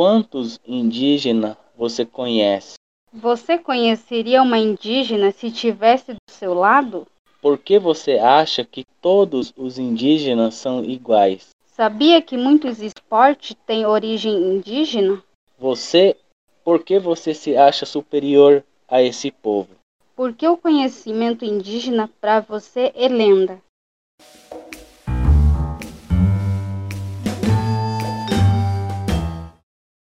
quantos indígenas você conhece? Você conheceria uma indígena se tivesse do seu lado? Por que você acha que todos os indígenas são iguais? Sabia que muitos esportes têm origem indígena? Você, por que você se acha superior a esse povo? Porque o conhecimento indígena para você é lenda.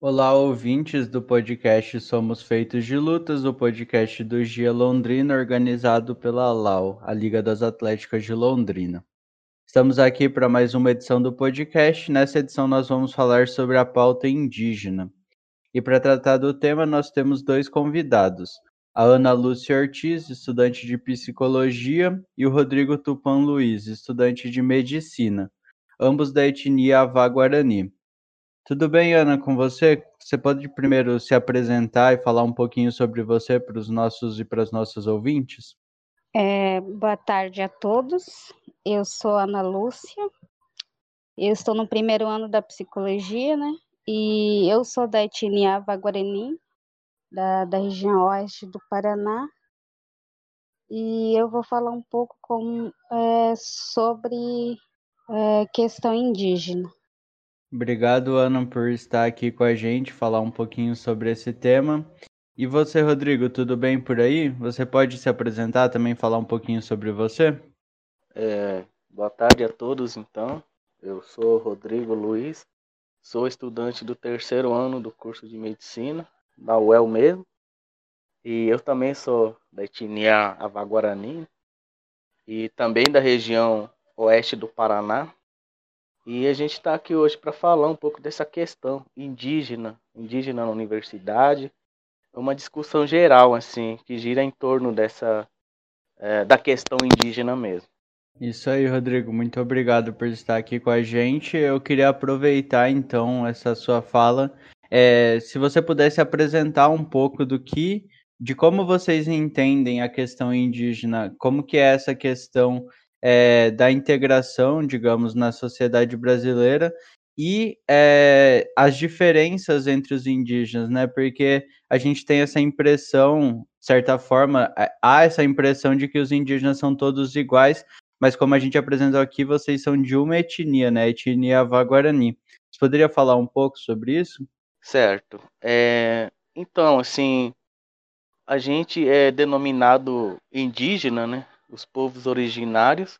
Olá, ouvintes do podcast Somos Feitos de Lutas, o podcast do Gia Londrina, organizado pela LAU, a Liga das Atléticas de Londrina. Estamos aqui para mais uma edição do podcast. Nessa edição, nós vamos falar sobre a pauta indígena. E para tratar do tema, nós temos dois convidados: a Ana Lúcia Ortiz, estudante de psicologia, e o Rodrigo Tupan Luiz, estudante de medicina, ambos da etnia Avá Guarani. Tudo bem, Ana, com você? Você pode primeiro se apresentar e falar um pouquinho sobre você para os nossos e para as nossas ouvintes? É, boa tarde a todos. Eu sou Ana Lúcia. Eu estou no primeiro ano da psicologia, né? E eu sou da etnia Vaguarani, da, da região oeste do Paraná. E eu vou falar um pouco com, é, sobre é, questão indígena. Obrigado, Ana, por estar aqui com a gente, falar um pouquinho sobre esse tema. E você, Rodrigo, tudo bem por aí? Você pode se apresentar também, falar um pouquinho sobre você? É, boa tarde a todos, então. Eu sou Rodrigo Luiz, sou estudante do terceiro ano do curso de medicina, da UEL mesmo. E eu também sou da etnia Avaguarani e também da região oeste do Paraná. E a gente está aqui hoje para falar um pouco dessa questão indígena, indígena na universidade, uma discussão geral assim que gira em torno dessa é, da questão indígena mesmo. Isso aí, Rodrigo. Muito obrigado por estar aqui com a gente. Eu queria aproveitar então essa sua fala. É, se você pudesse apresentar um pouco do que, de como vocês entendem a questão indígena, como que é essa questão é, da integração, digamos, na sociedade brasileira e é, as diferenças entre os indígenas, né? Porque a gente tem essa impressão, de certa forma, há essa impressão de que os indígenas são todos iguais, mas como a gente apresentou aqui, vocês são de uma etnia, né? Etnia Avá-Guarani. Você poderia falar um pouco sobre isso? Certo. É, então, assim, a gente é denominado indígena, né? Os povos originários,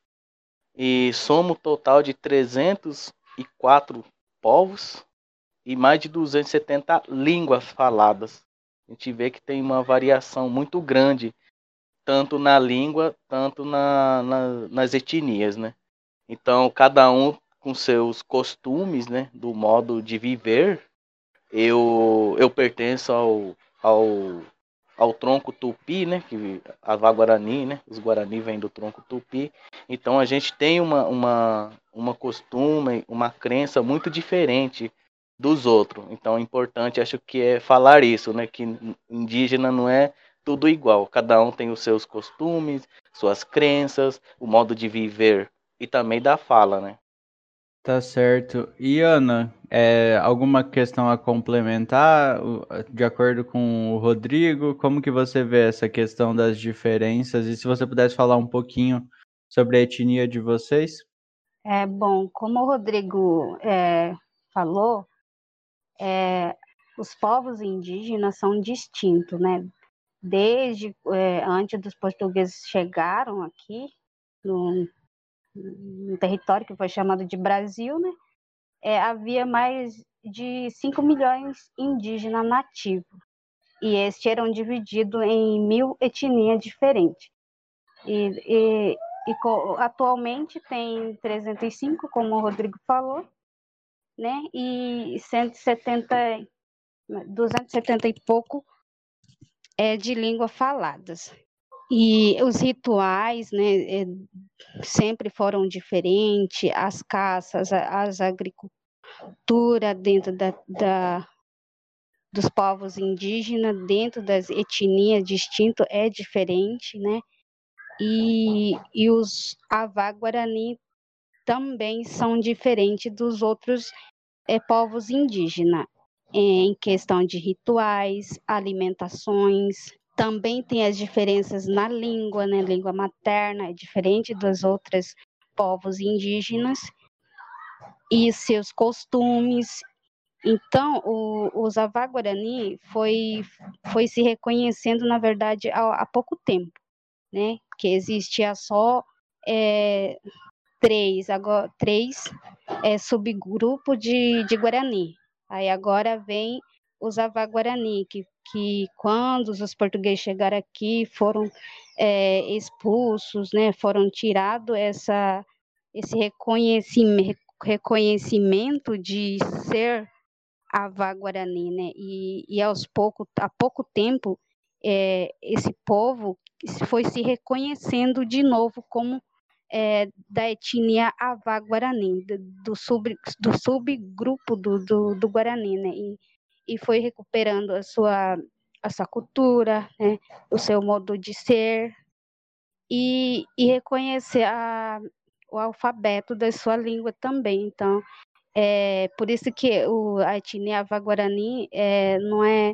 e somos um total de 304 povos e mais de 270 línguas faladas. A gente vê que tem uma variação muito grande, tanto na língua, tanto na, na, nas etnias, né? Então, cada um com seus costumes, né, do modo de viver. Eu, eu pertenço ao, ao ao tronco tupi, né, que a Guarani, né, os Guarani vêm do tronco tupi. Então a gente tem uma, uma, uma costume, uma crença muito diferente dos outros. Então é importante, acho que é falar isso, né, que indígena não é tudo igual. Cada um tem os seus costumes, suas crenças, o modo de viver e também da fala, né? Tá certo. E Ana, é, alguma questão a complementar, de acordo com o Rodrigo, como que você vê essa questão das diferenças? E se você pudesse falar um pouquinho sobre a etnia de vocês? É bom, como o Rodrigo é, falou, é, os povos indígenas são distintos, né? Desde é, antes dos portugueses chegaram aqui no, no território que foi chamado de Brasil, né, é, havia mais de 5 milhões indígenas nativos. E estes eram divididos em mil etnias diferentes. E, e, e atualmente tem 305, como o Rodrigo falou, né, e 170, 270 e pouco é, de língua faladas. E os rituais, né, é, sempre foram diferentes, as caças, as agricultura dentro da, da, dos povos indígenas, dentro das etnias distintas, é diferente, né? E, e os Avá-Guarani também são diferentes dos outros é, povos indígenas. em questão de rituais, alimentações. Também tem as diferenças na língua, né? Língua materna é diferente dos outros povos indígenas e seus costumes. Então, o, o Zavá Guarani foi, foi se reconhecendo, na verdade, há, há pouco tempo, né? Que existia só é, três, agora, três é, subgrupos de, de Guarani. Aí agora vem os Zavá Guarani, que, que quando os portugueses chegaram aqui foram é, expulsos, né? Foram tirados essa, esse reconhecimento, reconhecimento de ser Avá Guarani, né? E, e aos pouco, há pouco tempo, é, esse povo foi se reconhecendo de novo como é, da etnia Avá Guarani, do, do, sub, do subgrupo do, do, do, Guarani, né? E, e foi recuperando a sua, a sua cultura, né? o seu modo de ser, e, e reconhecer a, o alfabeto da sua língua também. Então, é por isso que o, a etnia é, não é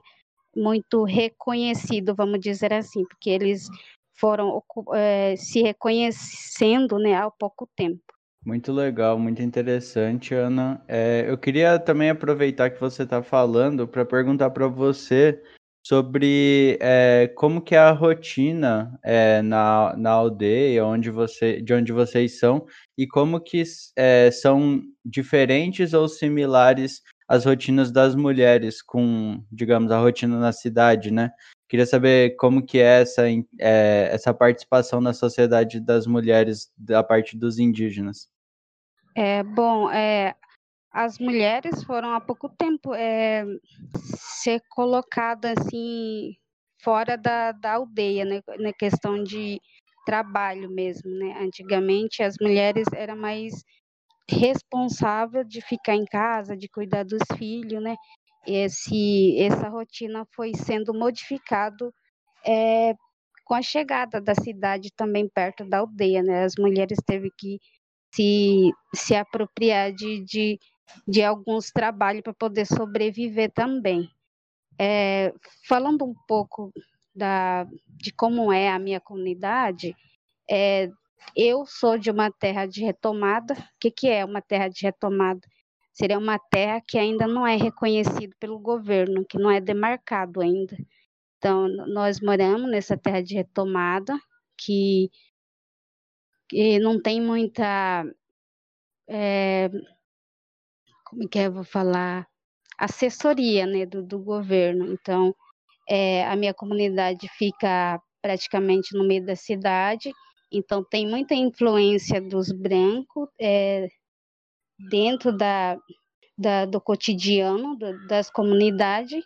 muito reconhecido, vamos dizer assim, porque eles foram é, se reconhecendo né, há pouco tempo. Muito legal, muito interessante, Ana. É, eu queria também aproveitar que você está falando para perguntar para você sobre é, como que é a rotina é, na, na aldeia onde você, de onde vocês são e como que é, são diferentes ou similares as rotinas das mulheres com, digamos, a rotina na cidade, né? Queria saber como que é essa, essa participação na sociedade das mulheres da parte dos indígenas. É, bom, é, as mulheres foram há pouco tempo é, ser colocadas assim fora da, da aldeia, né, na questão de trabalho mesmo, né? Antigamente as mulheres eram mais responsáveis de ficar em casa, de cuidar dos filhos, né? Esse, essa rotina foi sendo modificado é, com a chegada da cidade também perto da aldeia, né? As mulheres teve que se, se apropriar de, de de alguns trabalhos para poder sobreviver também. É, falando um pouco da, de como é a minha comunidade, é, eu sou de uma terra de retomada. O que, que é uma terra de retomada? Seria uma terra que ainda não é reconhecida pelo governo, que não é demarcado ainda. Então, nós moramos nessa terra de retomada, que, que não tem muita é, como que é, eu vou falar, assessoria, né, do, do governo. Então, é, a minha comunidade fica praticamente no meio da cidade, então tem muita influência dos brancos é, dentro da, da, do cotidiano do, das comunidades,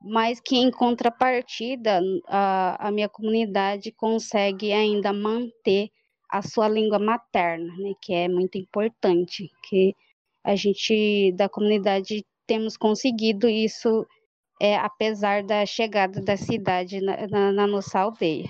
mas que em contrapartida a, a minha comunidade consegue ainda manter a sua língua materna, né, que é muito importante, que a gente da comunidade temos conseguido isso é, apesar da chegada da cidade na, na, na, nossa aldeia.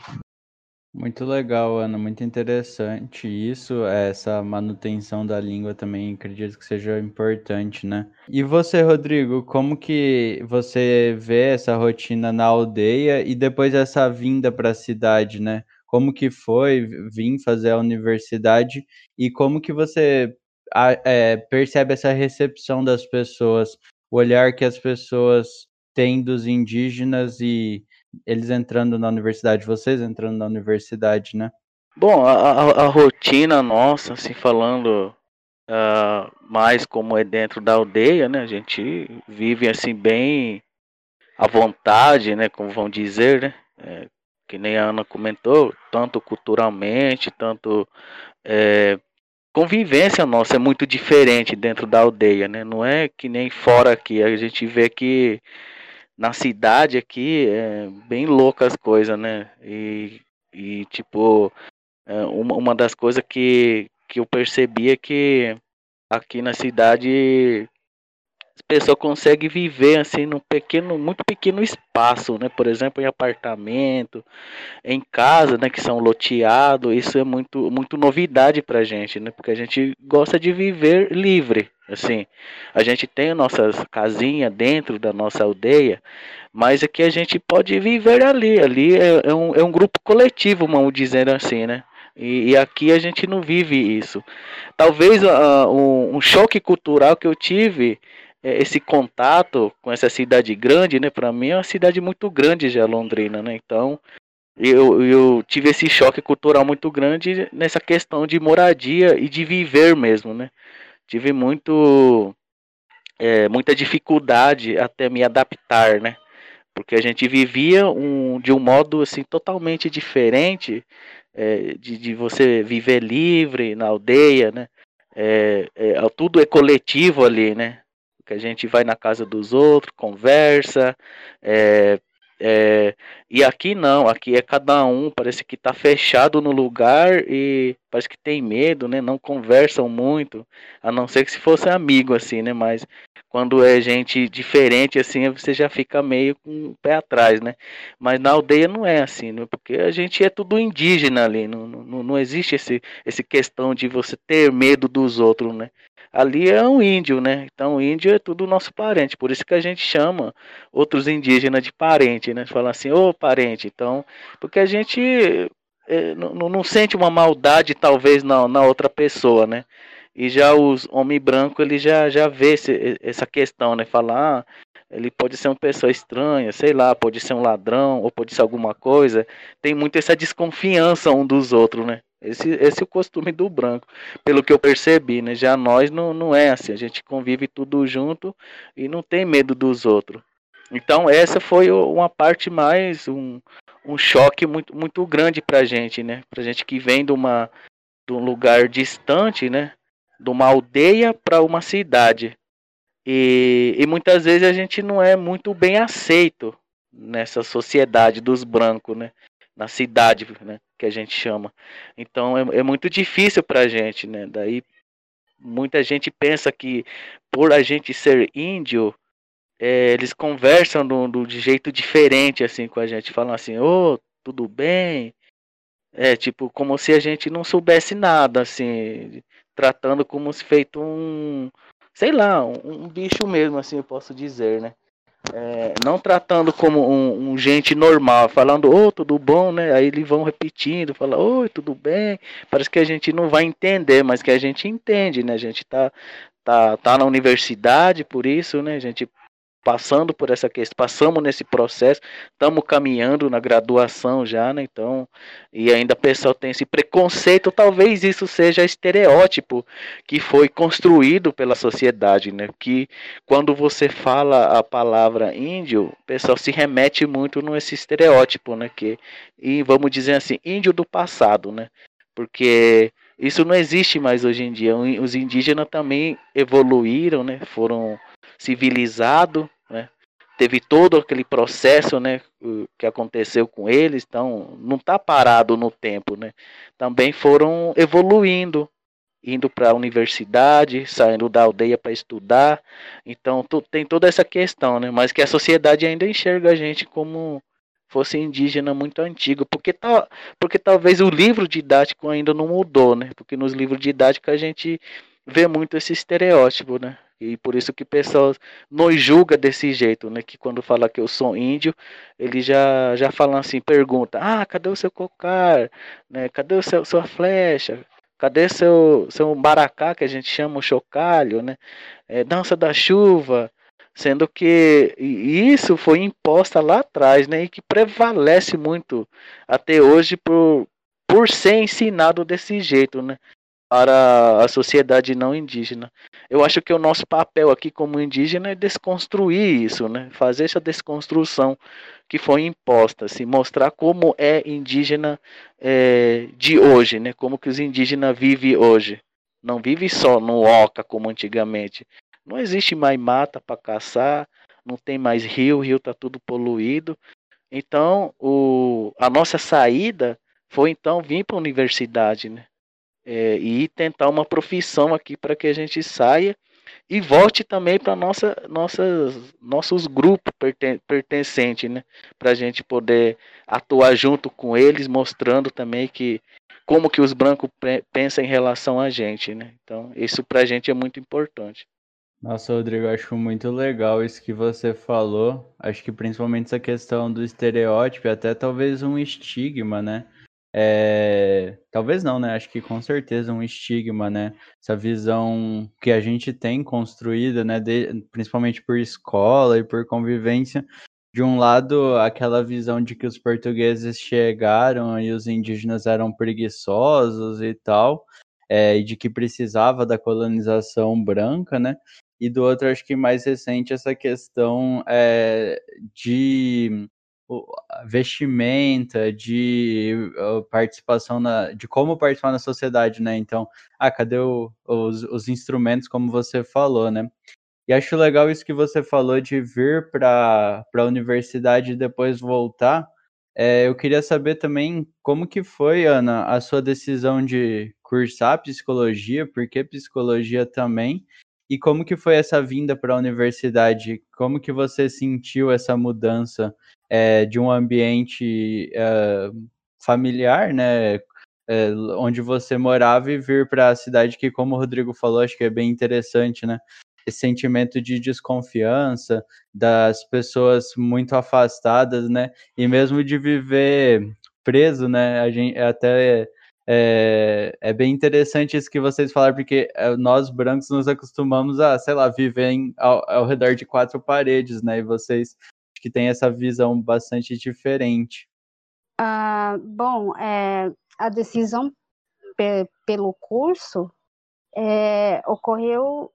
Muito legal, Ana, muito interessante isso, essa manutenção da língua também acredito que seja importante, né? E você, Rodrigo, como que você vê essa rotina na aldeia e depois essa vinda para a cidade, né? Como que foi vir fazer a universidade e como que você é, percebe essa recepção das pessoas, o olhar que as pessoas têm dos indígenas e eles entrando na universidade, vocês entrando na universidade, né? Bom, a, a, a rotina nossa, assim, falando uh, mais como é dentro da aldeia, né? A gente vive assim bem à vontade, né? Como vão dizer, né? É, que nem a Ana comentou, tanto culturalmente, tanto é, convivência nossa é muito diferente dentro da aldeia, né? Não é que nem fora aqui. A gente vê que na cidade aqui é bem louca as coisas, né? E, e tipo, é uma, uma das coisas que, que eu percebi é que aqui na cidade a pessoa consegue viver assim num pequeno, muito pequeno espaço, né? Por exemplo, em apartamento, em casa, né? Que são loteados. Isso é muito, muito novidade para gente, né? Porque a gente gosta de viver livre, assim. A gente tem nossas casinhas dentro da nossa aldeia, mas aqui a gente pode viver ali. Ali é, é um, é um grupo coletivo, vamos dizer assim, né? E, e, aqui a gente não vive isso. Talvez uh, um, um, choque cultural que eu tive é, esse contato com essa cidade grande, né? Para mim é uma cidade muito grande já Londrina, né? Então eu, eu tive esse choque cultural muito grande nessa questão de moradia e de viver mesmo, né? Tive muito é, muita dificuldade até me adaptar, né? Porque a gente vivia um, de um modo assim totalmente diferente é, de, de você viver livre na aldeia, né? É, é, tudo é coletivo ali, né? Que a gente vai na casa dos outros, conversa, é, é, e aqui não, aqui é cada um, parece que está fechado no lugar e parece que tem medo, né? Não conversam muito, a não ser que se fosse amigo, assim, né? Mas quando é gente diferente, assim, você já fica meio com o pé atrás, né? Mas na aldeia não é assim, né? Porque a gente é tudo indígena ali, não, não, não existe esse, esse questão de você ter medo dos outros, né? Ali é um índio, né? Então índio é tudo nosso parente, por isso que a gente chama outros indígenas de parente, né? Fala assim, ô parente, então, porque a gente é, não, não, sente uma maldade talvez na, na outra pessoa, né? E já os homem branco ele já já vê esse, essa questão, né? Falar, ah, ele pode ser uma pessoa estranha, sei lá, pode ser um ladrão ou pode ser alguma coisa. Tem muito essa desconfiança um dos outros, né? Esse, esse é o costume do branco, pelo que eu percebi, né? Já nós não, não é assim, a gente convive tudo junto e não tem medo dos outros. Então essa foi uma parte mais, um, um choque muito, muito grande pra gente, né? Pra gente que vem de, uma, de um lugar distante, né? De uma aldeia para uma cidade. E, e muitas vezes a gente não é muito bem aceito nessa sociedade dos brancos, né? Na cidade, né? que a gente chama. Então é, é muito difícil para a gente, né? Daí muita gente pensa que por a gente ser índio, é, eles conversam do, do, de jeito diferente assim com a gente, falam assim, ô, oh, tudo bem? É tipo como se a gente não soubesse nada, assim, tratando como se feito um, sei lá, um, um bicho mesmo, assim, eu posso dizer, né? É, não tratando como um, um, gente normal, falando, ô, oh, tudo bom, né? Aí eles vão repetindo, fala, oi, tudo bem. Parece que a gente não vai entender, mas que a gente entende, né? A gente tá, tá, tá na universidade, por isso, né? A gente passando por essa questão, passamos nesse processo, estamos caminhando na graduação já, né? Então, e ainda o pessoal tem esse preconceito, talvez isso seja estereótipo que foi construído pela sociedade, né? Que quando você fala a palavra índio, o pessoal se remete muito nesse estereótipo, né? Que, e vamos dizer assim, índio do passado, né? Porque isso não existe mais hoje em dia. Os indígenas também evoluíram, né? Foram civilizados? Teve todo aquele processo, né, que aconteceu com eles, então não está parado no tempo, né? Também foram evoluindo, indo para a universidade, saindo da aldeia para estudar. Então tem toda essa questão, né? Mas que a sociedade ainda enxerga a gente como fosse indígena muito antigo, porque tá, porque talvez o livro didático ainda não mudou, né? Porque nos livros didáticos a gente vê muito esse estereótipo, né? E por isso que pessoas nos julga desse jeito, né? Que quando fala que eu sou índio, ele já já falam assim, pergunta: "Ah, cadê o seu cocar? Né? Cadê o seu sua flecha? Cadê seu seu baracá que a gente chama o chocalho, né? É, dança da chuva?" Sendo que isso foi imposta lá atrás, né? E que prevalece muito até hoje por por ser ensinado desse jeito, né? Para a sociedade não indígena. Eu acho que o nosso papel aqui como indígena é desconstruir isso, né? Fazer essa desconstrução que foi imposta, se assim, mostrar como é indígena é, de hoje, né? Como que os indígenas vivem hoje. Não vive só no oca como antigamente. Não existe mais mata para caçar, não tem mais rio, o rio está tudo poluído. Então, o, a nossa saída foi então vir para a universidade, né? É, e tentar uma profissão aqui para que a gente saia e volte também para nossa, nossas, nossos grupos perten pertencentes, né? Para a gente poder atuar junto com eles, mostrando também que como que os brancos pensam em relação a gente, né? Então isso para a gente é muito importante. Nossa, Rodrigo, acho muito legal isso que você falou. Acho que principalmente essa questão do estereótipo, até talvez um estigma, né? É... Talvez não, né? Acho que com certeza um estigma, né? Essa visão que a gente tem construída, né? De... Principalmente por escola e por convivência. De um lado, aquela visão de que os portugueses chegaram e os indígenas eram preguiçosos e tal, é, e de que precisava da colonização branca, né? E do outro, acho que mais recente, essa questão é, de vestimenta, de participação na, de como participar na sociedade, né? Então, ah, cadê o, os, os instrumentos, como você falou, né? E acho legal isso que você falou de vir para a universidade e depois voltar. É, eu queria saber também como que foi, Ana, a sua decisão de cursar psicologia, por que psicologia também, e como que foi essa vinda para a universidade? Como que você sentiu essa mudança é, de um ambiente é, familiar, né? É, onde você morava e vir para a cidade que, como o Rodrigo falou, acho que é bem interessante, né? Esse sentimento de desconfiança das pessoas muito afastadas, né? E mesmo de viver preso, né? A gente até é, é bem interessante isso que vocês falaram, porque é, nós brancos nos acostumamos a, sei lá, viver em, ao, ao redor de quatro paredes, né? E vocês que têm essa visão bastante diferente. Ah, bom, é, a decisão pe pelo curso é, ocorreu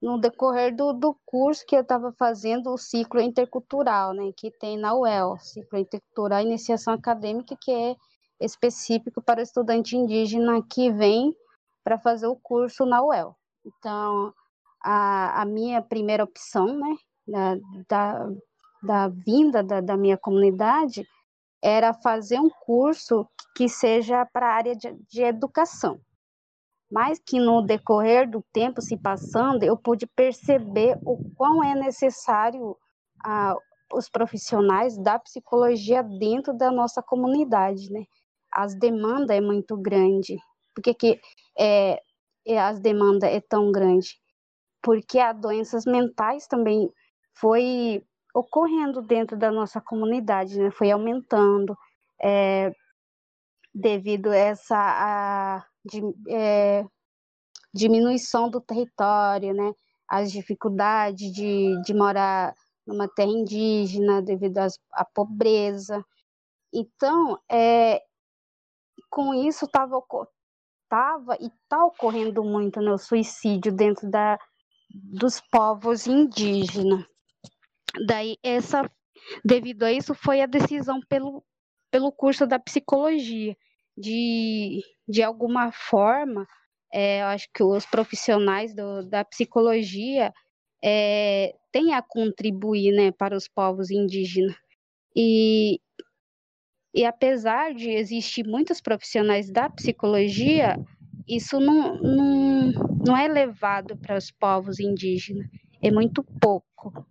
no decorrer do, do curso que eu estava fazendo, o ciclo intercultural, né, que tem na UEL, ciclo intercultural iniciação acadêmica, que é específico para o estudante indígena que vem para fazer o curso na UEL. Então, a, a minha primeira opção, né, da, da, da vinda da, da minha comunidade, era fazer um curso que seja para a área de, de educação. Mas que no decorrer do tempo se passando, eu pude perceber o quão é necessário ah, os profissionais da psicologia dentro da nossa comunidade, né? as demandas é muito grande. Por que, que é, é, as demandas é tão grande? Porque as doenças mentais também foi ocorrendo dentro da nossa comunidade, né? Foi aumentando é, devido a essa a, de, é, diminuição do território, né? As dificuldades de, de morar numa terra indígena devido à pobreza. Então, é, com isso estava tava e está ocorrendo muito né, o suicídio dentro da, dos povos indígenas. Daí essa, devido a isso, foi a decisão pelo, pelo curso da psicologia de, de alguma forma, é, eu acho que os profissionais do, da psicologia é, têm a contribuir né, para os povos indígenas. E, e apesar de existir muitos profissionais da psicologia, isso não, não, não é levado para os povos indígenas, é muito pouco.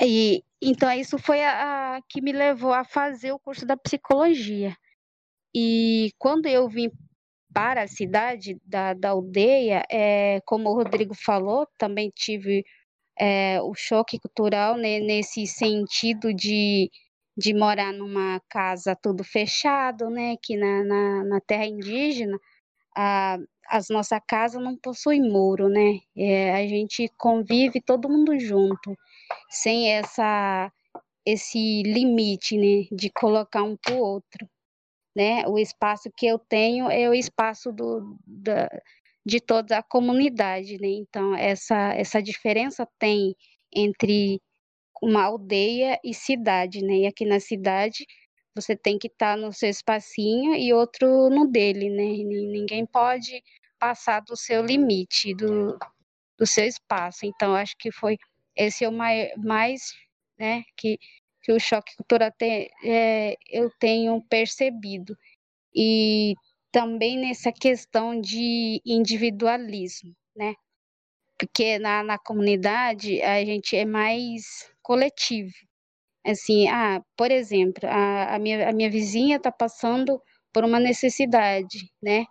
E então isso foi a, a, que me levou a fazer o curso da psicologia. E quando eu vim para a cidade da, da aldeia, é, como o Rodrigo falou, também tive é, o choque cultural né, nesse sentido de de morar numa casa tudo fechado, né? Que na, na, na terra indígena, a, as nossa casa não possui muro, né? É, a gente convive todo mundo junto, sem essa esse limite, né? De colocar um para o outro, né? O espaço que eu tenho é o espaço do, da, de toda a comunidade, né? Então essa essa diferença tem entre uma aldeia e cidade, né? E aqui na cidade você tem que estar tá no seu espacinho e outro no dele, né? Ninguém pode passar do seu limite, do, do seu espaço. Então, acho que foi esse é o mais, mais né, que, que o choque cultural tem, é, eu tenho percebido. E também nessa questão de individualismo, né? Porque na, na comunidade a gente é mais coletivo. Assim, ah, por exemplo, a, a, minha, a minha vizinha está passando por uma necessidade, né?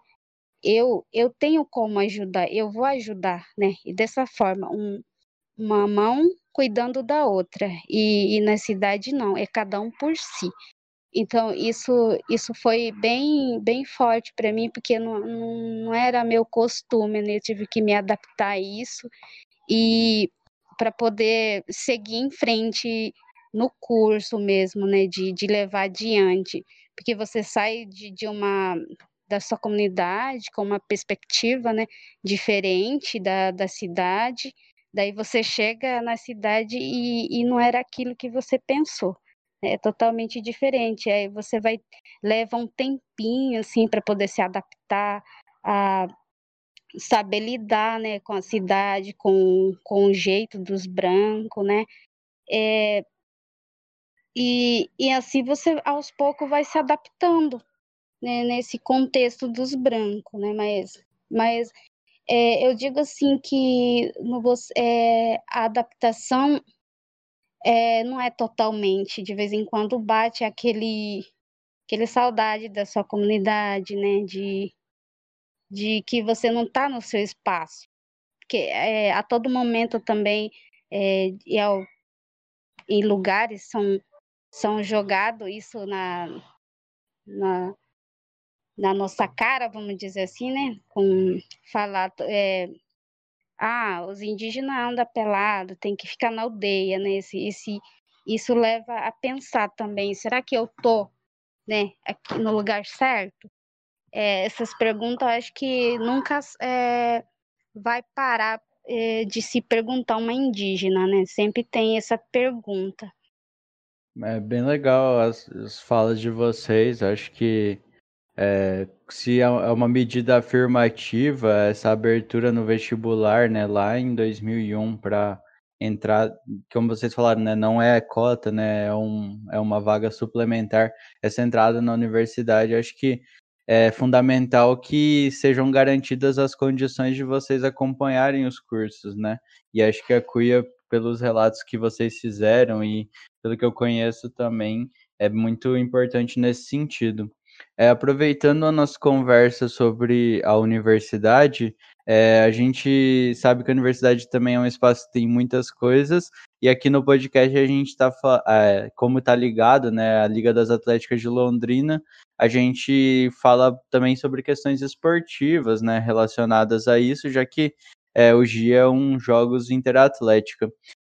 Eu, eu tenho como ajudar, eu vou ajudar, né? E dessa forma, um, uma mão cuidando da outra. E, e na cidade não, é cada um por si. Então, isso, isso foi bem, bem forte para mim, porque não, não era meu costume, né? Eu tive que me adaptar a isso e para poder seguir em frente no curso mesmo, né? De, de levar adiante. Porque você sai de, de uma da sua comunidade com uma perspectiva né, diferente da, da cidade, daí você chega na cidade e, e não era aquilo que você pensou é totalmente diferente. Aí você vai leva um tempinho assim para poder se adaptar a saber lidar, né, com a cidade, com, com o jeito dos brancos, né? É, e, e assim você aos poucos vai se adaptando né, nesse contexto dos brancos, né? Mas, mas é, eu digo assim que no, é, a adaptação é, não é totalmente, de vez em quando bate aquele, aquele saudade da sua comunidade, né? De, de que você não está no seu espaço. Porque é, a todo momento também é, e ao, em lugares são, são jogados isso na, na, na nossa cara, vamos dizer assim, né? Com falar é, ah, os indígenas andam pelado, tem que ficar na aldeia, né? Esse, esse, isso leva a pensar também, será que eu tô, né, aqui no lugar certo? É, essas perguntas, acho que nunca é, vai parar é, de se perguntar uma indígena, né? Sempre tem essa pergunta. É bem legal as, as falas de vocês, acho que é, se é, é uma medida afirmativa essa abertura no vestibular, né, lá em 2001 para entrar, como vocês falaram, né, não é cota, né, é, um, é uma vaga suplementar, essa entrada na universidade, acho que é fundamental que sejam garantidas as condições de vocês acompanharem os cursos, né, e acho que a CUIA, pelos relatos que vocês fizeram e pelo que eu conheço também, é muito importante nesse sentido. É, aproveitando a nossa conversa sobre a universidade, é, a gente sabe que a universidade também é um espaço que tem muitas coisas, e aqui no podcast a gente está, é, como está ligado, né, a Liga das Atléticas de Londrina, a gente fala também sobre questões esportivas, né, relacionadas a isso, já que é, hoje é um Jogos Interatlética.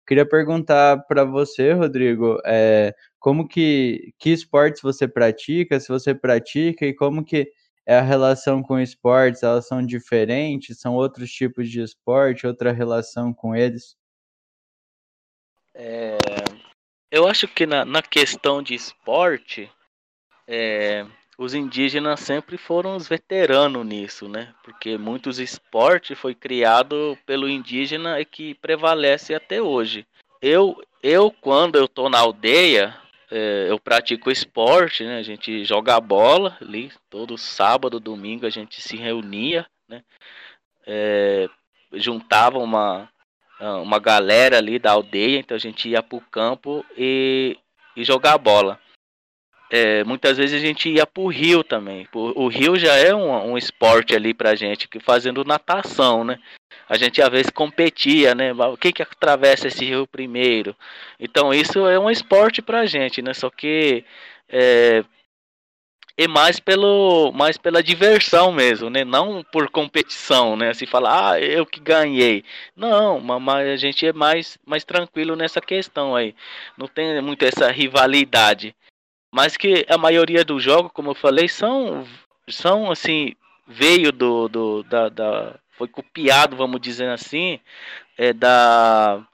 Queria perguntar para você, Rodrigo, é, como que, que esportes você pratica, se você pratica, e como que é a relação com esportes, elas são diferentes, são outros tipos de esporte, outra relação com eles? É, eu acho que na, na questão de esporte, é, os indígenas sempre foram os veteranos nisso, né? Porque muitos esportes foi criado pelo indígena e que prevalece até hoje. Eu, eu quando eu tô na aldeia, é, eu pratico esporte, né? A gente joga bola ali, todo sábado, domingo a gente se reunia, né? É, juntava uma, uma galera ali da aldeia, então a gente ia pro campo e, e jogar bola. É, muitas vezes a gente ia pro rio também. O rio já é um, um esporte ali pra gente, que fazendo natação, né? A gente às vezes competia, né? Quem que atravessa esse rio primeiro? Então isso é um esporte pra gente, né? Só que é, é mais pelo mais pela diversão mesmo, né? Não por competição, né? Se falar, ah, eu que ganhei. Não, mas a gente é mais mais tranquilo nessa questão aí. Não tem muito essa rivalidade. Mas que a maioria dos jogos, como eu falei, são são assim, veio do, do da, da foi copiado, vamos dizer assim, é, da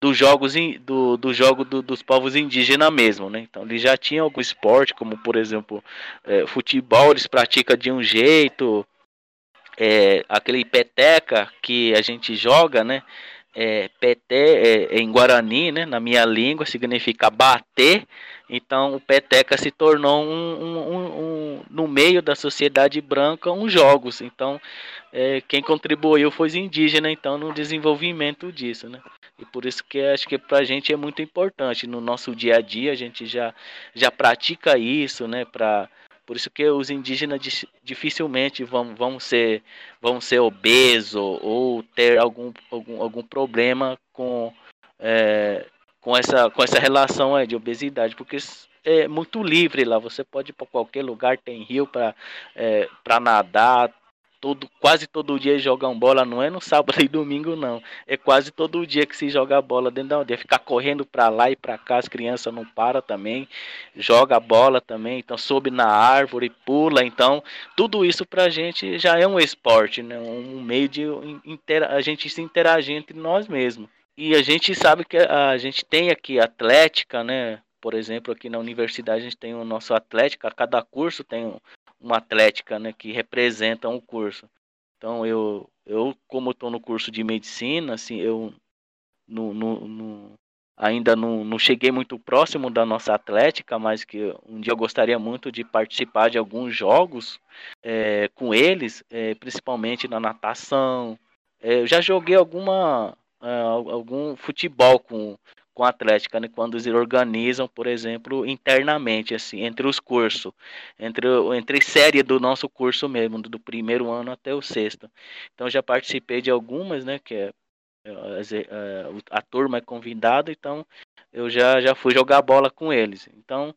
dos jogos do, do jogo do, dos povos indígenas mesmo, né? Então eles já tinham algum esporte, como por exemplo é, futebol, eles praticam de um jeito, é, aquele peteca que a gente joga, né? É, peté é, em Guarani, né, na minha língua, significa bater. Então, o peteca se tornou um, um, um, um no meio da sociedade branca um jogos. Então, é, quem contribuiu foi os indígenas, então, no desenvolvimento disso, né? E por isso que acho que para a gente é muito importante no nosso dia a dia a gente já já pratica isso, né? Para por isso que os indígenas dificilmente vão, vão, ser, vão ser obesos ou ter algum, algum, algum problema com, é, com, essa, com essa relação é, de obesidade, porque é muito livre lá. Você pode ir para qualquer lugar, tem rio para é, nadar, todo, quase todo dia jogam bola, não é no sábado e domingo não. É quase todo dia que se joga bola dentro da aldeia. Ficar correndo para lá e para cá, as crianças não param também. Joga bola também, então sobe na árvore, pula, então tudo isso pra gente já é um esporte, né? Um meio de a gente se interagir entre nós mesmos. E a gente sabe que a gente tem aqui atlética, né? Por exemplo, aqui na universidade a gente tem o nosso atlética, cada curso tem uma atlética, né, que representa um curso. Então eu, eu como estou no curso de medicina, assim, eu no, no, no, ainda não, não cheguei muito próximo da nossa atlética, mas que um dia eu gostaria muito de participar de alguns jogos é, com eles, é, principalmente na natação. É, eu já joguei alguma algum futebol com, com a Atlética, né? Quando eles organizam, por exemplo, internamente, assim, entre os cursos, entre, entre série do nosso curso mesmo, do primeiro ano até o sexto. Então já participei de algumas, né? Que é, é, é a turma é convidada, então eu já, já fui jogar bola com eles. Então,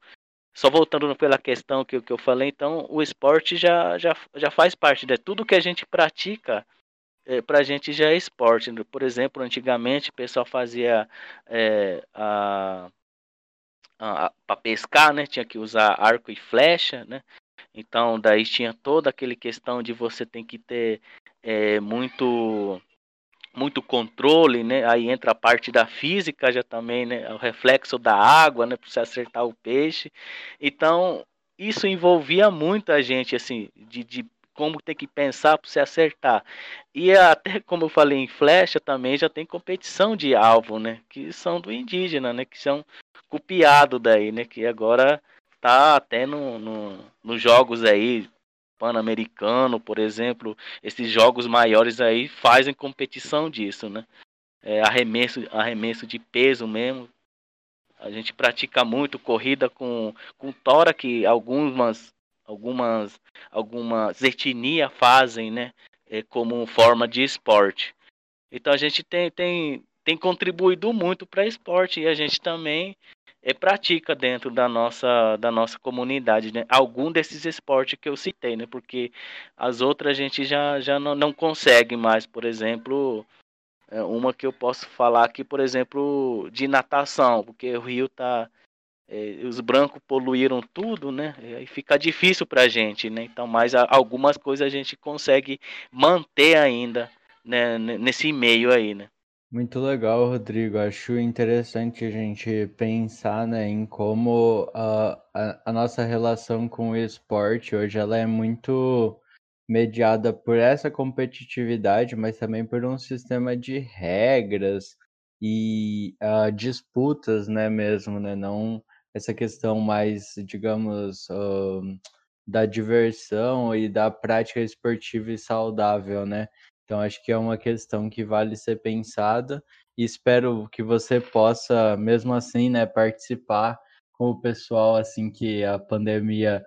só voltando pela questão que, que eu falei, então o esporte já, já, já faz parte de tudo que a gente pratica é, para a gente já é esporte. Né? Por exemplo, antigamente o pessoal fazia é, a, a para pescar, né? Tinha que usar arco e flecha, né? Então daí tinha toda aquele questão de você tem que ter é, muito muito controle, né? Aí entra a parte da física já também, né? O reflexo da água, né? Para você acertar o peixe. Então isso envolvia muita gente assim de, de como tem que pensar para você acertar. E até como eu falei em flecha também já tem competição de alvo, né? Que são do indígena, né? Que são copiados daí, né? Que agora tá até no, no, nos jogos aí pan-americano, por exemplo, esses jogos maiores aí fazem competição disso, né? É, arremesso, arremesso de peso mesmo. A gente pratica muito corrida com, com tora, que algumas algumas, algumas etnias fazem, né? É, como forma de esporte. Então a gente tem, tem, tem contribuído muito para esporte e a gente também é, pratica dentro da nossa, da nossa comunidade, né? Algum desses esportes que eu citei, né? Porque as outras a gente já, já não, não consegue mais, por exemplo, é uma que eu posso falar aqui, por exemplo, de natação, porque o rio está é, os brancos poluíram tudo, né? E fica difícil para a gente, né? Então, mas algumas coisas a gente consegue manter ainda né, nesse meio aí, né? Muito legal, Rodrigo. Acho interessante a gente pensar né, em como a, a, a nossa relação com o esporte hoje ela é muito mediada por essa competitividade, mas também por um sistema de regras e uh, disputas, né, mesmo, né? Não essa questão mais, digamos, uh, da diversão e da prática esportiva e saudável, né? Então acho que é uma questão que vale ser pensada e espero que você possa, mesmo assim, né, participar com o pessoal assim que a pandemia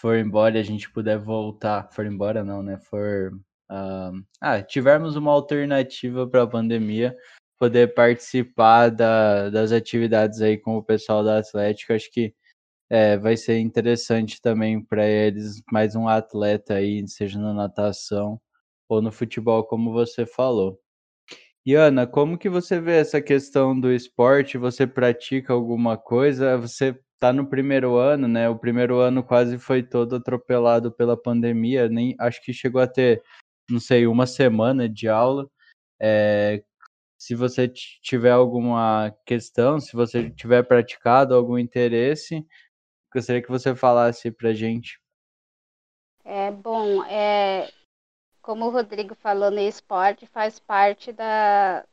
for embora e a gente puder voltar, for embora não, né? For uh, ah, tivermos uma alternativa para a pandemia, poder participar da, das atividades aí com o pessoal da Atlética. Acho que é, vai ser interessante também para eles, mais um atleta aí, seja na natação ou no futebol, como você falou. E Ana, como que você vê essa questão do esporte? Você pratica alguma coisa? Você está no primeiro ano, né? O primeiro ano quase foi todo atropelado pela pandemia, nem acho que chegou a ter, não sei, uma semana de aula. É, se você tiver alguma questão, se você tiver praticado algum interesse, gostaria que você falasse para gente. É bom, é como o Rodrigo falou, no esporte faz parte da,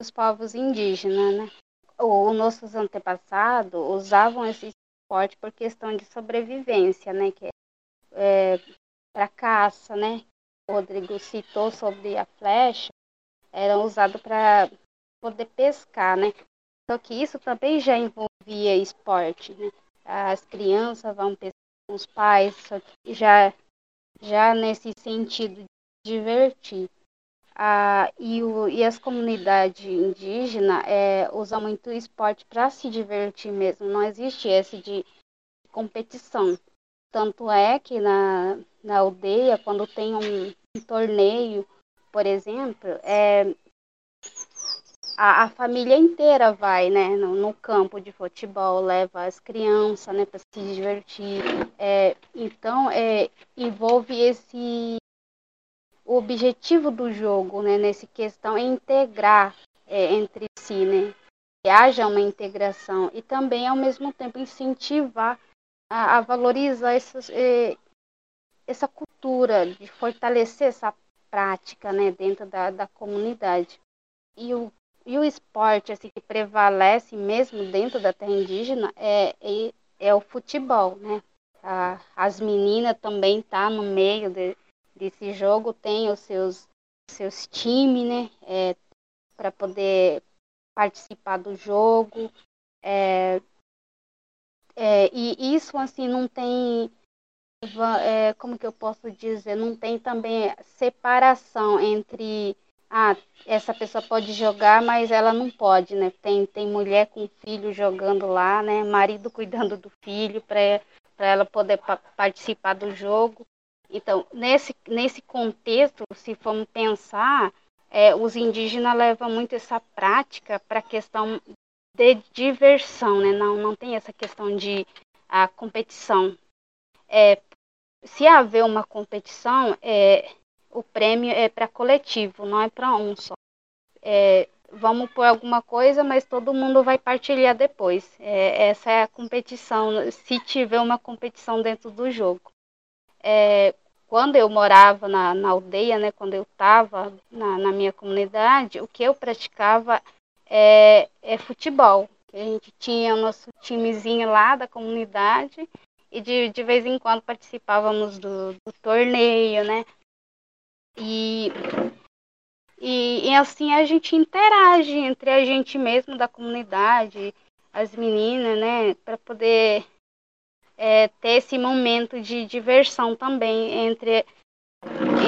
dos povos indígenas, né? Os nossos antepassados usavam esse esporte por questão de sobrevivência, né? Que é, é para caça, né? O Rodrigo citou sobre a flecha, era usado para poder pescar, né? Só que isso também já envolvia esporte, né? As crianças vão pescar com os pais, só que já, já nesse sentido de divertir. Ah, e, o, e as comunidades indígenas é, usam muito esporte para se divertir mesmo, não existe esse de competição. Tanto é que na, na aldeia, quando tem um, um torneio, por exemplo, é, a, a, família inteira vai né, no, no, campo de futebol, leva as crianças né, para se divertir. É, então, é, envolve esse. O objetivo do jogo, né, nessa questão, é integrar é, entre si, né, que haja uma integração e também, ao mesmo tempo, incentivar a, a valorizar essas, é, essa cultura, de fortalecer essa prática né, dentro da, da comunidade. E o, e o esporte assim, que prevalece mesmo dentro da terra indígena é, é, é o futebol. Né? A, as meninas também estão tá no meio de, desse jogo, tem os seus, seus times né, é, para poder participar do jogo. É, é, e isso assim não tem é, como que eu posso dizer, não tem também separação entre ah, essa pessoa pode jogar, mas ela não pode, né? Tem, tem mulher com filho jogando lá, né? Marido cuidando do filho para ela poder pa participar do jogo. Então, nesse, nesse contexto, se formos pensar, é, os indígenas levam muito essa prática para a questão de diversão, né? Não, não tem essa questão de a competição. É, se haver uma competição, é, o prêmio é para coletivo, não é para um só. É, vamos por alguma coisa, mas todo mundo vai partilhar depois. É, essa é a competição, se tiver uma competição dentro do jogo. É, quando eu morava na, na, aldeia, né, quando eu estava na, na, minha comunidade, o que eu praticava é, é futebol. A gente tinha o nosso timezinho lá da comunidade e de, de vez em quando participávamos do, do torneio, né? E, e, e, assim a gente interage entre a gente mesmo da comunidade, as meninas, né? Para poder é, ter esse momento de diversão também entre,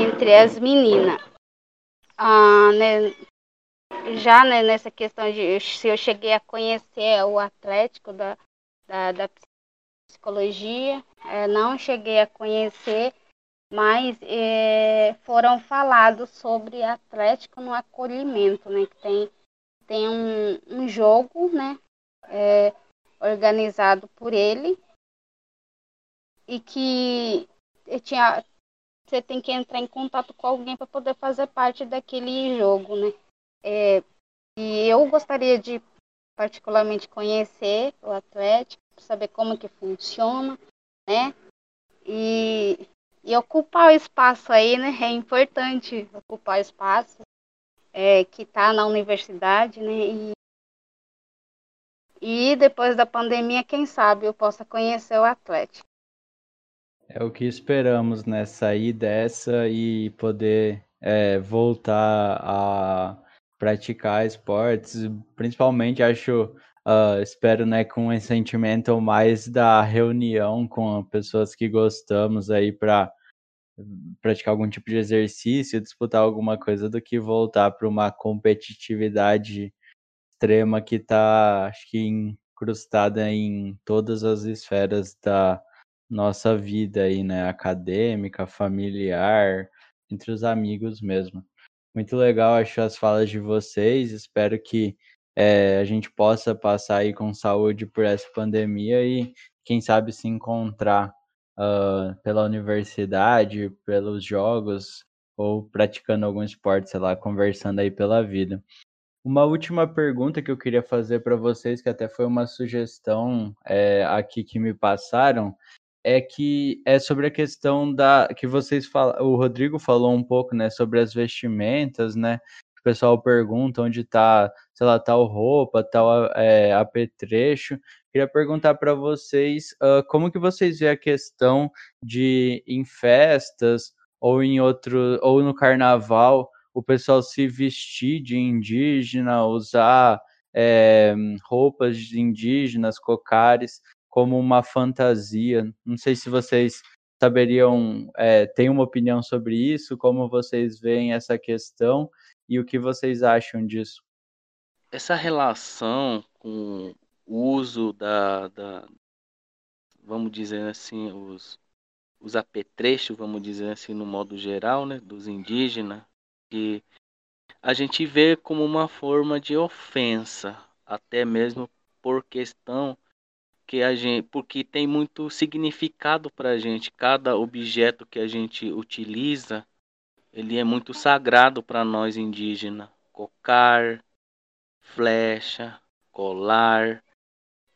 entre as meninas. Ah, né, já né, nessa questão de se eu cheguei a conhecer o Atlético da, da, da psicologia, é, não cheguei a conhecer, mas é, foram falados sobre Atlético no acolhimento, né? Que tem, tem um, um jogo, né? É, organizado por ele e que tinha, você tem que entrar em contato com alguém para poder fazer parte daquele jogo, né? É, e eu gostaria de particularmente conhecer o Atlético, saber como que funciona, né? E, e ocupar o espaço aí, né? É importante ocupar o espaço é, que está na universidade, né? E, e depois da pandemia, quem sabe eu possa conhecer o Atlético. É o que esperamos, né? Sair dessa e poder é, voltar a praticar esportes. Principalmente, acho Uh, espero, né, com esse sentimento mais da reunião com pessoas que gostamos aí para praticar algum tipo de exercício, disputar alguma coisa, do que voltar para uma competitividade extrema que está, acho que, incrustada em todas as esferas da nossa vida aí, né, acadêmica, familiar, entre os amigos mesmo. Muito legal, acho as falas de vocês, espero que é, a gente possa passar aí com saúde por essa pandemia e, quem sabe, se encontrar uh, pela universidade, pelos jogos ou praticando algum esporte, sei lá, conversando aí pela vida. Uma última pergunta que eu queria fazer para vocês, que até foi uma sugestão é, aqui que me passaram, é que é sobre a questão da que vocês falam, o Rodrigo falou um pouco, né, sobre as vestimentas, né? O pessoal pergunta onde está, sei lá, tal roupa, tal é, apetrecho. Queria perguntar para vocês uh, como que vocês veem a questão de em festas ou em outro ou no carnaval o pessoal se vestir de indígena, usar é, roupas indígenas, cocares, como uma fantasia. Não sei se vocês saberiam, é, têm uma opinião sobre isso, como vocês veem essa questão e o que vocês acham disso. Essa relação com o uso da, da vamos dizer assim, os, os apetrechos, vamos dizer assim, no modo geral, né, dos indígenas, que a gente vê como uma forma de ofensa, até mesmo por questão que a gente, porque tem muito significado para a gente. Cada objeto que a gente utiliza, ele é muito sagrado para nós indígenas. Cocar, flecha, colar,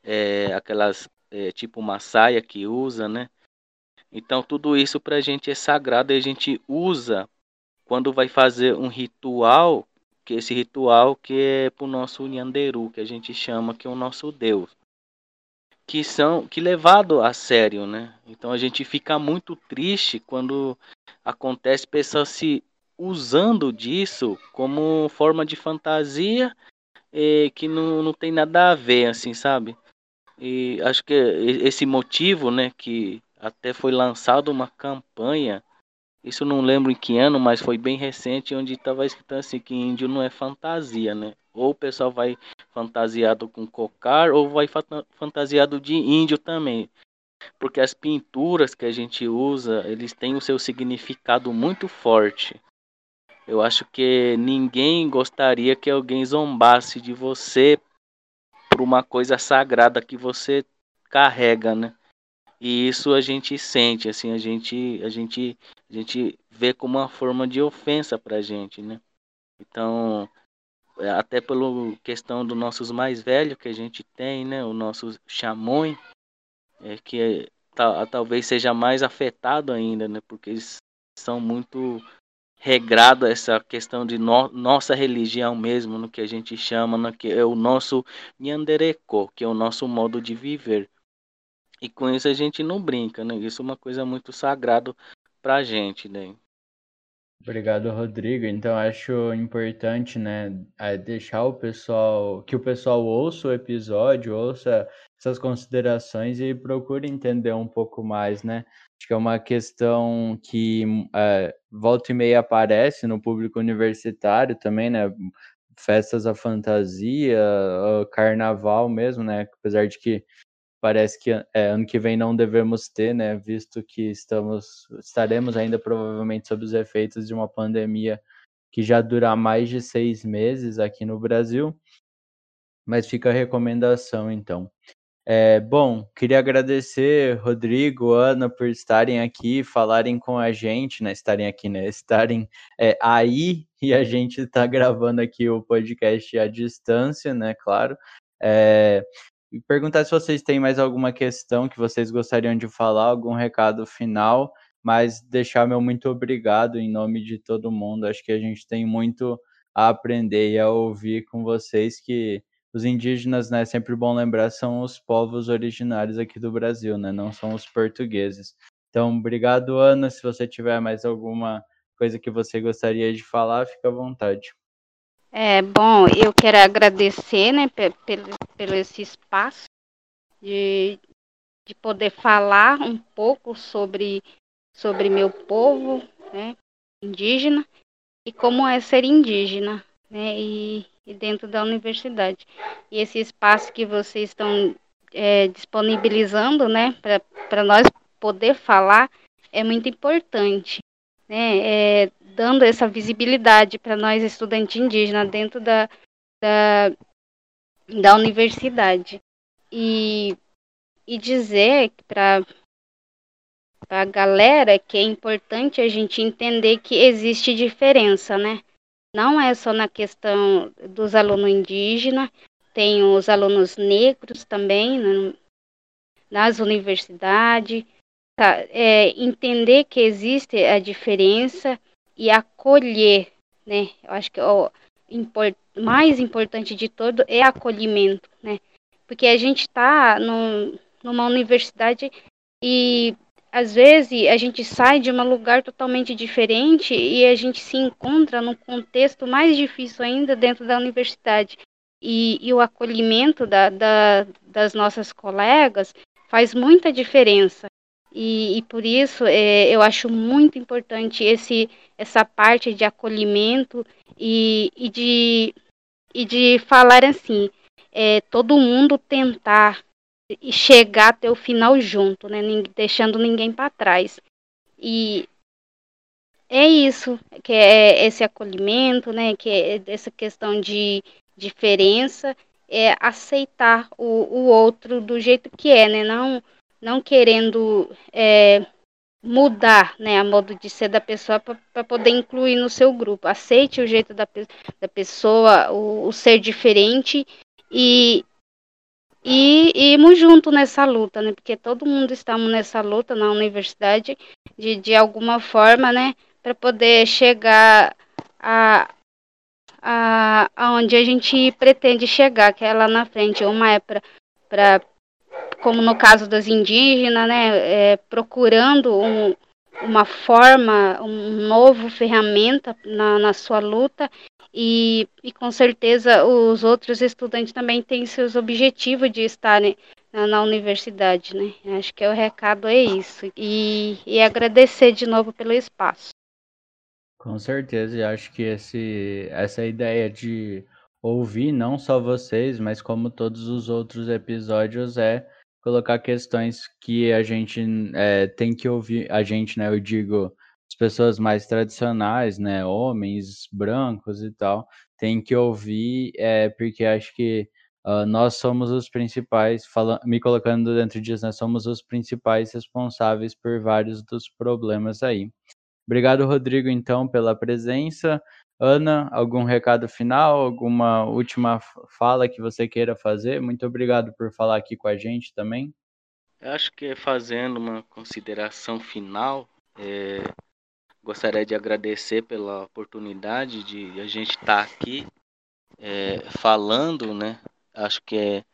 é, aquelas é, tipo uma saia que usa, né? Então tudo isso para a gente é sagrado e a gente usa quando vai fazer um ritual, que esse ritual que é para o nosso Nyanderu, que a gente chama que é o nosso Deus, que são que levado a sério, né? Então a gente fica muito triste quando acontece pessoas se usando disso como forma de fantasia e que não, não tem nada a ver, assim, sabe? E acho que esse motivo, né, que até foi lançado uma campanha isso não lembro em que ano, mas foi bem recente, onde estava escrito assim que índio não é fantasia, né? Ou o pessoal vai fantasiado com cocar, ou vai fantasiado de índio também. Porque as pinturas que a gente usa, eles têm o seu significado muito forte. Eu acho que ninguém gostaria que alguém zombasse de você por uma coisa sagrada que você carrega, né? E isso a gente sente, assim, a gente, a gente, a gente vê como uma forma de ofensa para a gente, né? Então, é, até pela questão dos nossos mais velhos que a gente tem, né? O nosso chamões, é, que é, talvez seja mais afetado ainda, né? Porque eles são muito regrado essa questão de no, nossa religião mesmo, no que a gente chama, no que é o nosso Nyandereco, que é o nosso modo de viver. E com isso a gente não brinca, né? Isso é uma coisa muito sagrado pra gente, né? Obrigado, Rodrigo. Então acho importante, né, deixar o pessoal, que o pessoal ouça o episódio, ouça essas considerações e procure entender um pouco mais, né? Acho que é uma questão que é, volta e meia aparece no público universitário também, né? Festas à fantasia, carnaval mesmo, né? Apesar de que parece que é, ano que vem não devemos ter, né, visto que estamos estaremos ainda provavelmente sob os efeitos de uma pandemia que já dura mais de seis meses aqui no Brasil. Mas fica a recomendação, então. É, bom, queria agradecer Rodrigo, Ana, por estarem aqui, falarem com a gente, né? Estarem aqui, né? Estarem é, aí e a gente está gravando aqui o podcast à distância, né? Claro. É, perguntar se vocês têm mais alguma questão que vocês gostariam de falar, algum recado final, mas deixar meu muito obrigado em nome de todo mundo. Acho que a gente tem muito a aprender e a ouvir com vocês que os indígenas, né, é sempre bom lembrar, são os povos originários aqui do Brasil, né, não são os portugueses. Então, obrigado, Ana. Se você tiver mais alguma coisa que você gostaria de falar, fica à vontade. É, bom, eu quero agradecer, né, pelo, pelo esse espaço de, de poder falar um pouco sobre, sobre meu povo, né, indígena, e como é ser indígena, né, e, e dentro da universidade. E esse espaço que vocês estão é, disponibilizando, né, para nós poder falar, é muito importante, né, é, dando essa visibilidade para nós estudantes indígenas dentro da, da, da universidade. E, e dizer para a galera que é importante a gente entender que existe diferença, né? Não é só na questão dos alunos indígenas, tem os alunos negros também né, nas universidades, tá, é, entender que existe a diferença e acolher, né? Eu acho que ó, import, mais importante de todo é acolhimento, né? Porque a gente está numa universidade e às vezes a gente sai de um lugar totalmente diferente e a gente se encontra num contexto mais difícil ainda dentro da universidade. E, e o acolhimento da, da, das nossas colegas faz muita diferença. E, e por isso é, eu acho muito importante esse, essa parte de acolhimento e, e, de, e de falar assim, é, todo mundo tentar chegar até o final junto, né, deixando ninguém para trás. E é isso, que é esse acolhimento, né, que é essa questão de diferença, é aceitar o, o outro do jeito que é, né, não, não querendo é, mudar né, a modo de ser da pessoa para poder incluir no seu grupo. Aceite o jeito da, da pessoa, o, o ser diferente e, e, e irmos junto nessa luta, né? Porque todo mundo estamos nessa luta na universidade de, de alguma forma, né? Para poder chegar a, a, a gente pretende chegar, que é lá na frente. Uma é para como no caso das indígenas, né, é, procurando um, uma forma, um novo ferramenta na, na sua luta e, e, com certeza os outros estudantes também têm seus objetivos de estarem na, na universidade, né? Acho que o recado é isso e, e agradecer de novo pelo espaço. Com certeza, eu acho que esse, essa ideia de ouvir não só vocês, mas como todos os outros episódios é colocar questões que a gente é, tem que ouvir, a gente, né, eu digo, as pessoas mais tradicionais, né, homens brancos e tal, tem que ouvir, é, porque acho que uh, nós somos os principais, falando, me colocando dentro disso, nós somos os principais responsáveis por vários dos problemas aí. Obrigado, Rodrigo, então, pela presença. Ana, algum recado final, alguma última fala que você queira fazer? Muito obrigado por falar aqui com a gente também. Eu acho que fazendo uma consideração final, é, gostaria de agradecer pela oportunidade de a gente estar tá aqui é, falando, né? Acho que é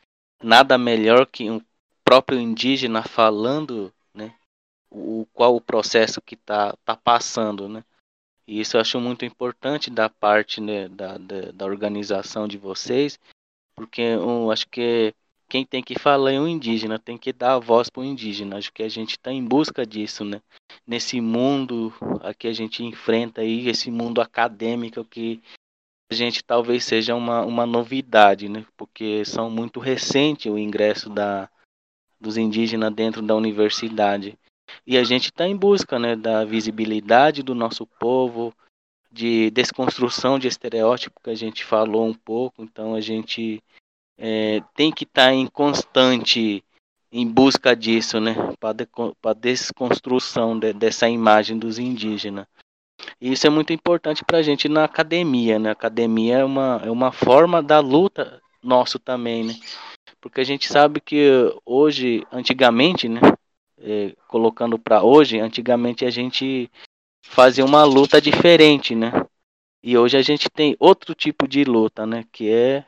nada melhor que um próprio indígena falando? O qual o processo que está tá passando, né? E isso eu acho muito importante da parte né, da, da, da, organização de vocês, porque eu acho que quem tem que falar é o indígena, tem que dar a voz para o indígena. Acho que a gente está em busca disso, né? Nesse mundo que a gente enfrenta aí, esse mundo acadêmico que a gente talvez seja uma, uma novidade, né? Porque são muito recente o ingresso da, dos indígenas dentro da universidade. E a gente está em busca né, da visibilidade do nosso povo, de desconstrução de estereótipo que a gente falou um pouco. Então a gente é, tem que estar tá em constante em busca disso, né, para desconstrução de, dessa imagem dos indígenas. E isso é muito importante para a gente na academia, né? A academia é uma, é uma forma da luta nosso também, né? Porque a gente sabe que hoje, antigamente, né? É, colocando para hoje, antigamente a gente fazia uma luta diferente, né? E hoje a gente tem outro tipo de luta, né? Que é,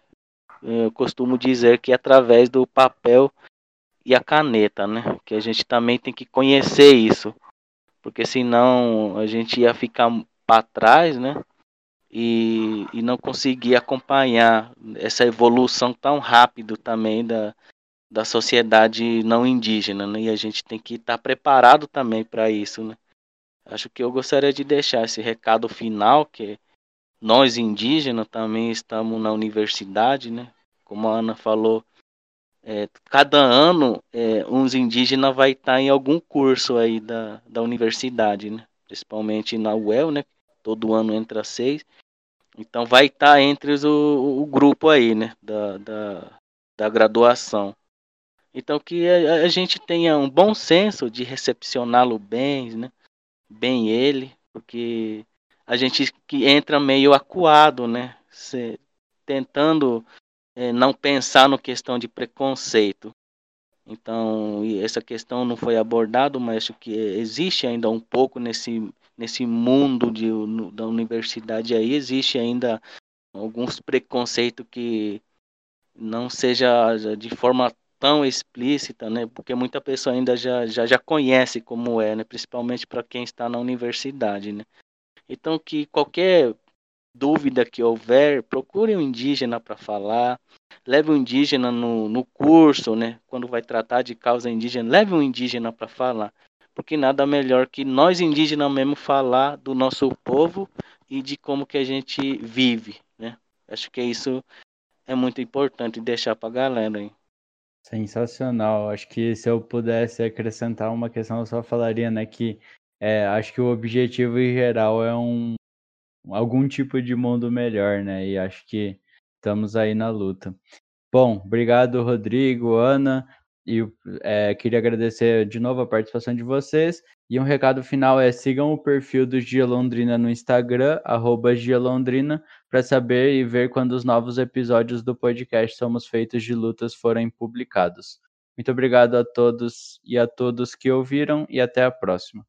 eu costumo dizer que é através do papel e a caneta, né? Que a gente também tem que conhecer isso, porque senão a gente ia ficar para trás, né? E, e não conseguir acompanhar essa evolução tão rápido também da, da sociedade não indígena, né? E a gente tem que estar tá preparado também para isso, né? Acho que eu gostaria de deixar esse recado final, que nós indígenas também estamos na universidade, né? Como a Ana falou, é, cada ano é, uns indígenas vai estar tá em algum curso aí da, da universidade, né? Principalmente na UEL, né? Todo ano entra seis. Então vai estar tá entre os, o, o grupo aí, né? Da, da, da graduação. Então que a, a gente tenha um bom senso de recepcioná-lo bem, né? Bem ele, porque a gente que entra meio acuado, né? Se, tentando é, não pensar no questão de preconceito. Então, essa questão não foi abordada, mas acho que existe ainda um pouco nesse, nesse mundo de, no, da universidade aí, existe ainda alguns preconceitos que não seja de forma tão explícita, né? Porque muita pessoa ainda já, já, já conhece como é, né? Principalmente para quem está na universidade, né? Então que qualquer dúvida que houver, procure um indígena para falar, leve um indígena no, no curso, né? Quando vai tratar de causa indígena, leve um indígena para falar. Porque nada melhor que nós indígenas mesmo falar do nosso povo e de como que a gente vive, né? Acho que isso é muito importante deixar para a galera aí. Sensacional. Acho que se eu pudesse acrescentar uma questão, eu só falaria, né, que é, acho que o objetivo em geral é um algum tipo de mundo melhor, né? E acho que estamos aí na luta. Bom, obrigado, Rodrigo, Ana. E é, queria agradecer de novo a participação de vocês. E um recado final é sigam o perfil do Gia Londrina no Instagram, arroba Gia Londrina, para saber e ver quando os novos episódios do podcast Somos Feitos de Lutas forem publicados. Muito obrigado a todos e a todos que ouviram e até a próxima.